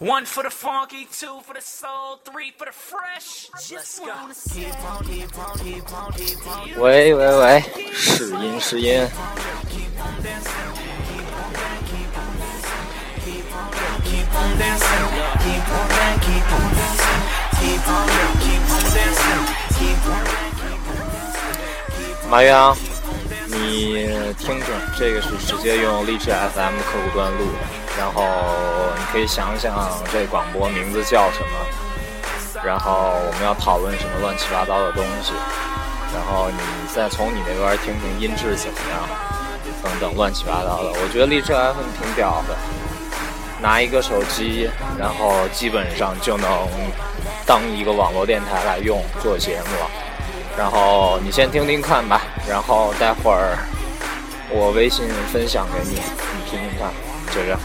One for the funky, two for the soul, three for the fresh. Just go. Keep on, keep on, keep on, keep on. 喂喂喂，试音试音，Keep on dancing, keep on dancing, keep on dancing, keep on, keep on dancing, keep on. 马洋，你听听，这个是直接用荔枝 FM 客户端录的，然后你可以想想这广播名字叫什么，然后我们要讨论什么乱七八糟的东西，然后你再从你那边听听音质怎么样，等等乱七八糟的。我觉得荔枝 FM 挺屌的，拿一个手机，然后基本上就能当一个网络电台来用做节目。然后你先听听看吧，然后待会儿我微信分享给你，你听听看，就这样。